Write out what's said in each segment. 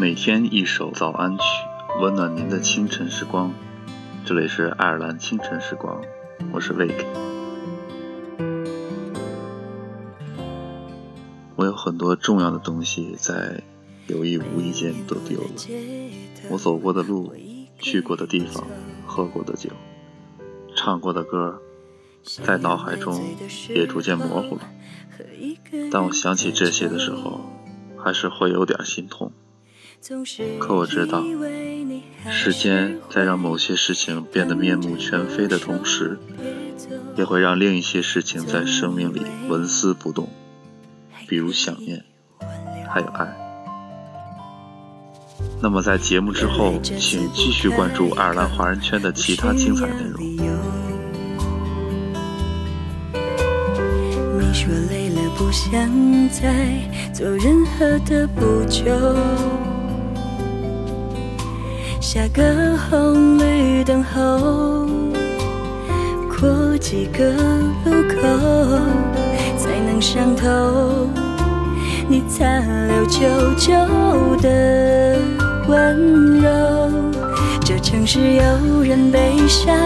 每天一首早安曲，温暖您的清晨时光。这里是爱尔兰清晨时光，我是 Wake。我有很多重要的东西在有意无意间都丢了，我走过的路、去过的地方、喝过的酒、唱过的歌，在脑海中也逐渐模糊了。当我想起这些的时候，还是会有点心痛。可我知道，时间在让某些事情变得面目全非的同时，也会让另一些事情在生命里纹丝不动，比如想念，还有爱。那么在节目之后，请继续关注爱尔兰华人圈的其他精彩内容。你说累了，不想再做任何的补救。下个红绿灯后，过几个路口才能上头。你残留久久的温柔。这城市有人悲伤，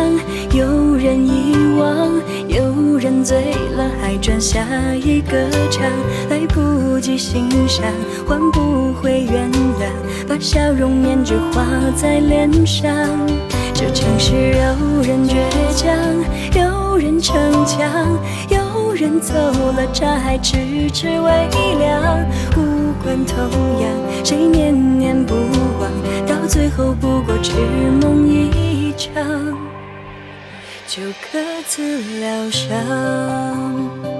有人遗忘，醉了还转下一个场，来不及欣赏，换不回原谅，把笑容面具画在脸上。这城市有人倔强，有人逞强，有人走了茶还迟迟未凉。无关痛痒，谁念念不忘，到最后不过痴梦一场，就各自疗伤。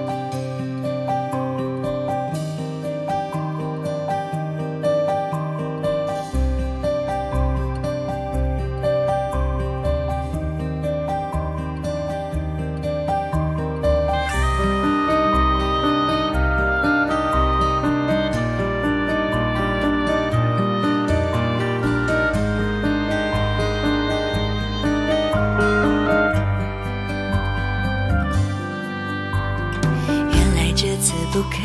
不开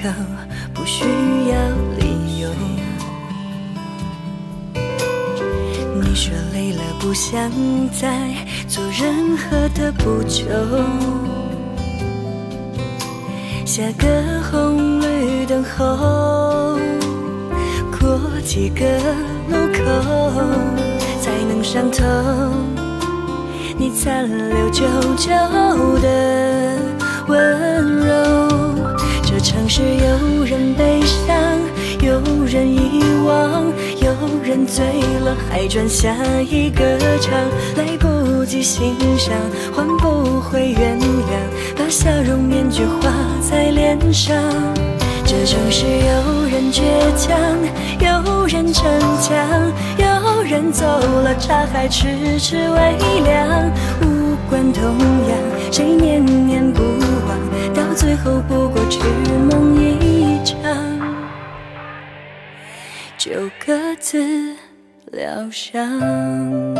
口，不需要理由。你说累了，不想再做任何的补救。下个红绿灯后，过几个路口才能上头。你残留久久的温柔。城市有人悲伤，有人遗忘，有人醉了还转下一个场，来不及欣赏，换不回原谅，把笑容面具画在脸上。这城市有人倔强，有人逞强，有人走了茶还迟迟未凉。无关痛痒，谁念念不忘，到最后不过痴梦一场，就各自疗伤。